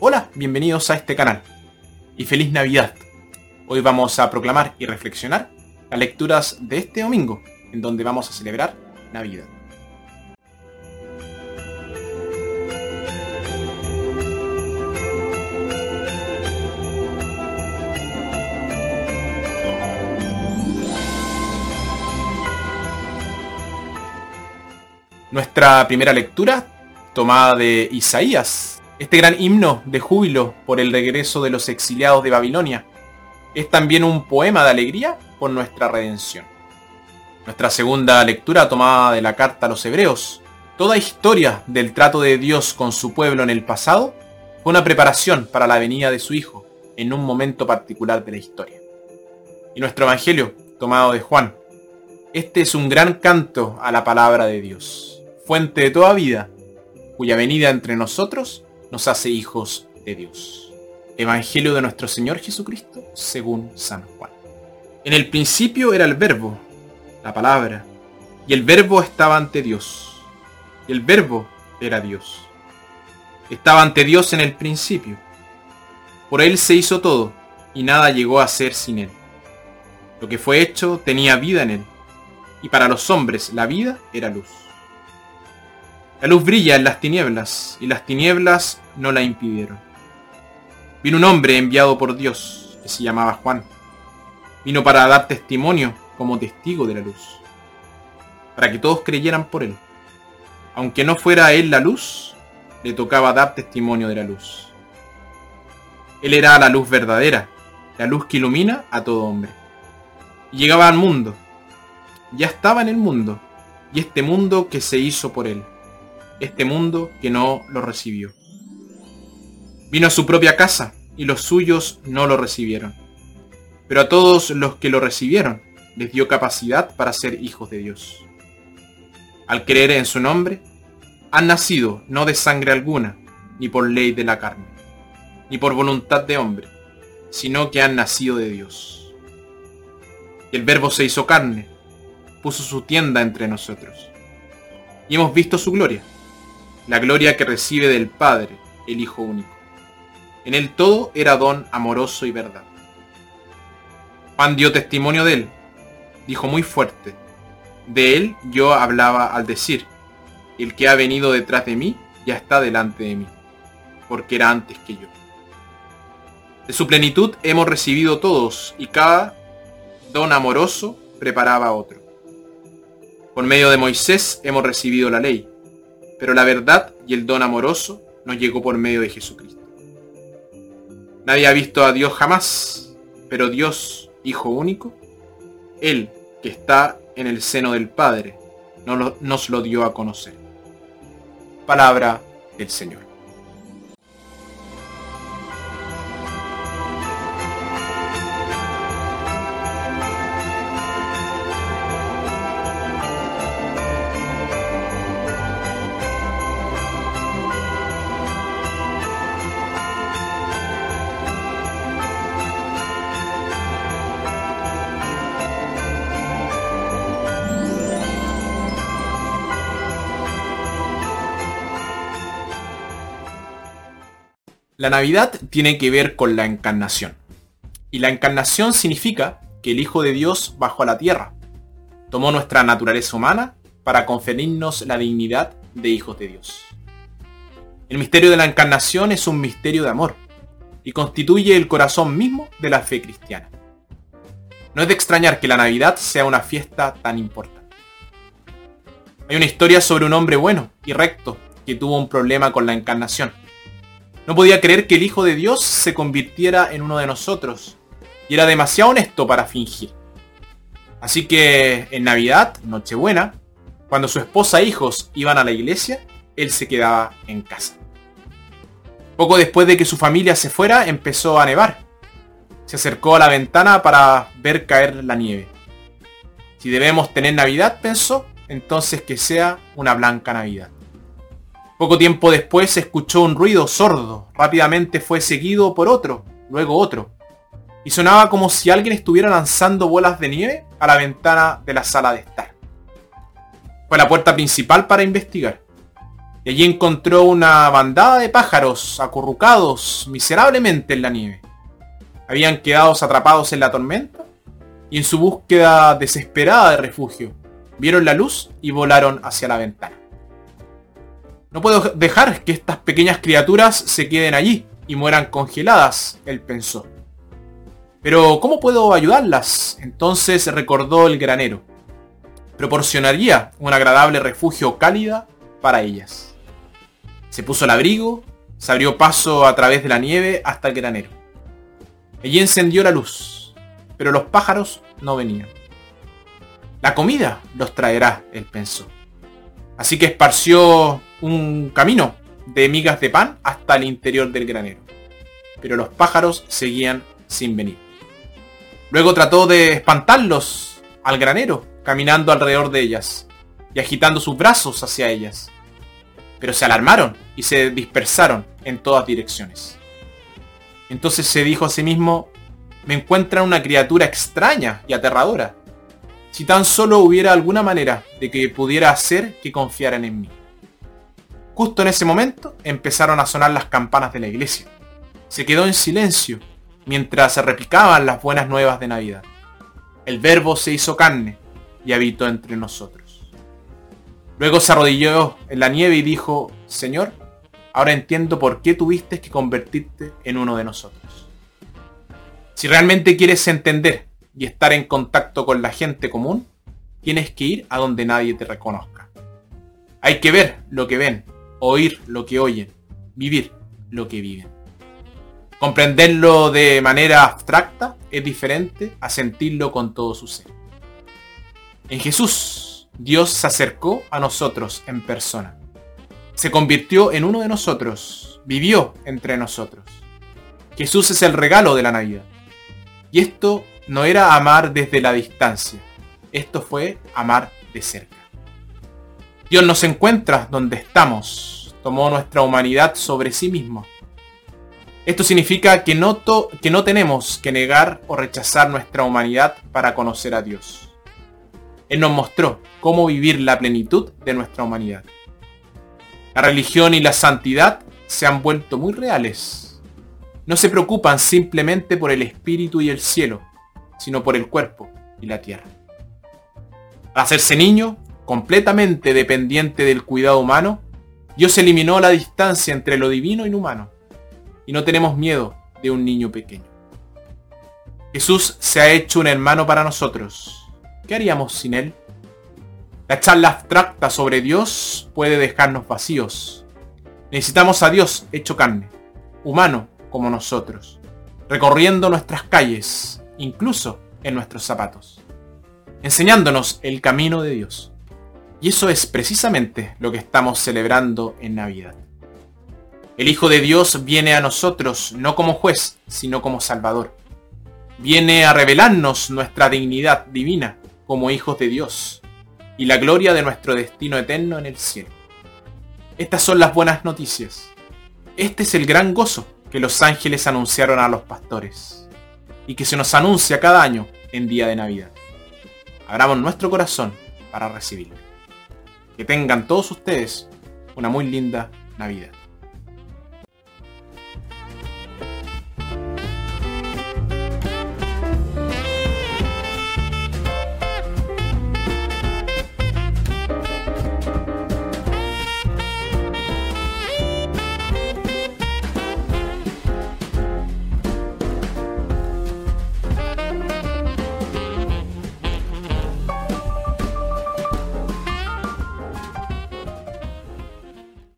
Hola, bienvenidos a este canal y feliz Navidad. Hoy vamos a proclamar y reflexionar las lecturas de este domingo, en donde vamos a celebrar Navidad. Nuestra primera lectura, tomada de Isaías, este gran himno de júbilo por el regreso de los exiliados de Babilonia, es también un poema de alegría por nuestra redención. Nuestra segunda lectura, tomada de la carta a los hebreos, toda historia del trato de Dios con su pueblo en el pasado, fue una preparación para la venida de su Hijo en un momento particular de la historia. Y nuestro Evangelio, tomado de Juan, este es un gran canto a la palabra de Dios fuente de toda vida, cuya venida entre nosotros nos hace hijos de Dios. Evangelio de nuestro Señor Jesucristo según San Juan. En el principio era el verbo, la palabra, y el verbo estaba ante Dios, y el verbo era Dios. Estaba ante Dios en el principio. Por él se hizo todo, y nada llegó a ser sin él. Lo que fue hecho tenía vida en él, y para los hombres la vida era luz. La luz brilla en las tinieblas, y las tinieblas no la impidieron. Vino un hombre enviado por Dios, que se llamaba Juan. Vino para dar testimonio como testigo de la luz, para que todos creyeran por él. Aunque no fuera él la luz, le tocaba dar testimonio de la luz. Él era la luz verdadera, la luz que ilumina a todo hombre. Y llegaba al mundo. Ya estaba en el mundo, y este mundo que se hizo por él este mundo que no lo recibió. Vino a su propia casa y los suyos no lo recibieron. Pero a todos los que lo recibieron les dio capacidad para ser hijos de Dios. Al creer en su nombre, han nacido no de sangre alguna, ni por ley de la carne, ni por voluntad de hombre, sino que han nacido de Dios. Y el Verbo se hizo carne, puso su tienda entre nosotros, y hemos visto su gloria la gloria que recibe del Padre, el Hijo único. En él todo era don amoroso y verdad. Juan dio testimonio de él, dijo muy fuerte, de él yo hablaba al decir, el que ha venido detrás de mí ya está delante de mí, porque era antes que yo. De su plenitud hemos recibido todos, y cada don amoroso preparaba otro. Por medio de Moisés hemos recibido la ley, pero la verdad y el don amoroso nos llegó por medio de Jesucristo. Nadie ha visto a Dios jamás, pero Dios, Hijo único, Él que está en el seno del Padre, nos lo dio a conocer. Palabra del Señor. La Navidad tiene que ver con la encarnación. Y la encarnación significa que el Hijo de Dios bajó a la tierra. Tomó nuestra naturaleza humana para conferirnos la dignidad de hijos de Dios. El misterio de la encarnación es un misterio de amor y constituye el corazón mismo de la fe cristiana. No es de extrañar que la Navidad sea una fiesta tan importante. Hay una historia sobre un hombre bueno y recto que tuvo un problema con la encarnación no podía creer que el Hijo de Dios se convirtiera en uno de nosotros. Y era demasiado honesto para fingir. Así que en Navidad, Nochebuena, cuando su esposa e hijos iban a la iglesia, él se quedaba en casa. Poco después de que su familia se fuera, empezó a nevar. Se acercó a la ventana para ver caer la nieve. Si debemos tener Navidad, pensó, entonces que sea una blanca Navidad. Poco tiempo después se escuchó un ruido sordo. Rápidamente fue seguido por otro, luego otro. Y sonaba como si alguien estuviera lanzando bolas de nieve a la ventana de la sala de estar. Fue a la puerta principal para investigar. Y allí encontró una bandada de pájaros acurrucados miserablemente en la nieve. Habían quedado atrapados en la tormenta y en su búsqueda desesperada de refugio, vieron la luz y volaron hacia la ventana. No puedo dejar que estas pequeñas criaturas se queden allí y mueran congeladas, él pensó. Pero ¿cómo puedo ayudarlas? Entonces recordó el granero. Proporcionaría un agradable refugio cálida para ellas. Se puso el abrigo, se abrió paso a través de la nieve hasta el granero. Allí encendió la luz, pero los pájaros no venían. La comida los traerá, él pensó. Así que esparció un camino de migas de pan hasta el interior del granero. Pero los pájaros seguían sin venir. Luego trató de espantarlos al granero, caminando alrededor de ellas y agitando sus brazos hacia ellas. Pero se alarmaron y se dispersaron en todas direcciones. Entonces se dijo a sí mismo, me encuentra una criatura extraña y aterradora. Si tan solo hubiera alguna manera de que pudiera hacer que confiaran en mí. Justo en ese momento empezaron a sonar las campanas de la iglesia. Se quedó en silencio mientras se repicaban las buenas nuevas de Navidad. El verbo se hizo carne y habitó entre nosotros. Luego se arrodilló en la nieve y dijo, Señor, ahora entiendo por qué tuviste que convertirte en uno de nosotros. Si realmente quieres entender y estar en contacto con la gente común, tienes que ir a donde nadie te reconozca. Hay que ver lo que ven, oír lo que oyen, vivir lo que viven. Comprenderlo de manera abstracta es diferente a sentirlo con todo su ser. En Jesús, Dios se acercó a nosotros en persona. Se convirtió en uno de nosotros, vivió entre nosotros. Jesús es el regalo de la Navidad. Y esto no era amar desde la distancia, esto fue amar de cerca. Dios nos encuentra donde estamos, tomó nuestra humanidad sobre sí mismo. Esto significa que no, que no tenemos que negar o rechazar nuestra humanidad para conocer a Dios. Él nos mostró cómo vivir la plenitud de nuestra humanidad. La religión y la santidad se han vuelto muy reales. No se preocupan simplemente por el espíritu y el cielo, sino por el cuerpo y la tierra. Al hacerse niño, completamente dependiente del cuidado humano, Dios eliminó la distancia entre lo divino y lo humano. Y no tenemos miedo de un niño pequeño. Jesús se ha hecho un hermano para nosotros. ¿Qué haríamos sin él? La charla abstracta sobre Dios puede dejarnos vacíos. Necesitamos a Dios hecho carne, humano como nosotros, recorriendo nuestras calles, incluso en nuestros zapatos, enseñándonos el camino de Dios. Y eso es precisamente lo que estamos celebrando en Navidad. El Hijo de Dios viene a nosotros no como juez, sino como Salvador. Viene a revelarnos nuestra dignidad divina como hijos de Dios y la gloria de nuestro destino eterno en el cielo. Estas son las buenas noticias. Este es el gran gozo que los ángeles anunciaron a los pastores y que se nos anuncia cada año en día de Navidad. Abramos nuestro corazón para recibirlo. Que tengan todos ustedes una muy linda Navidad.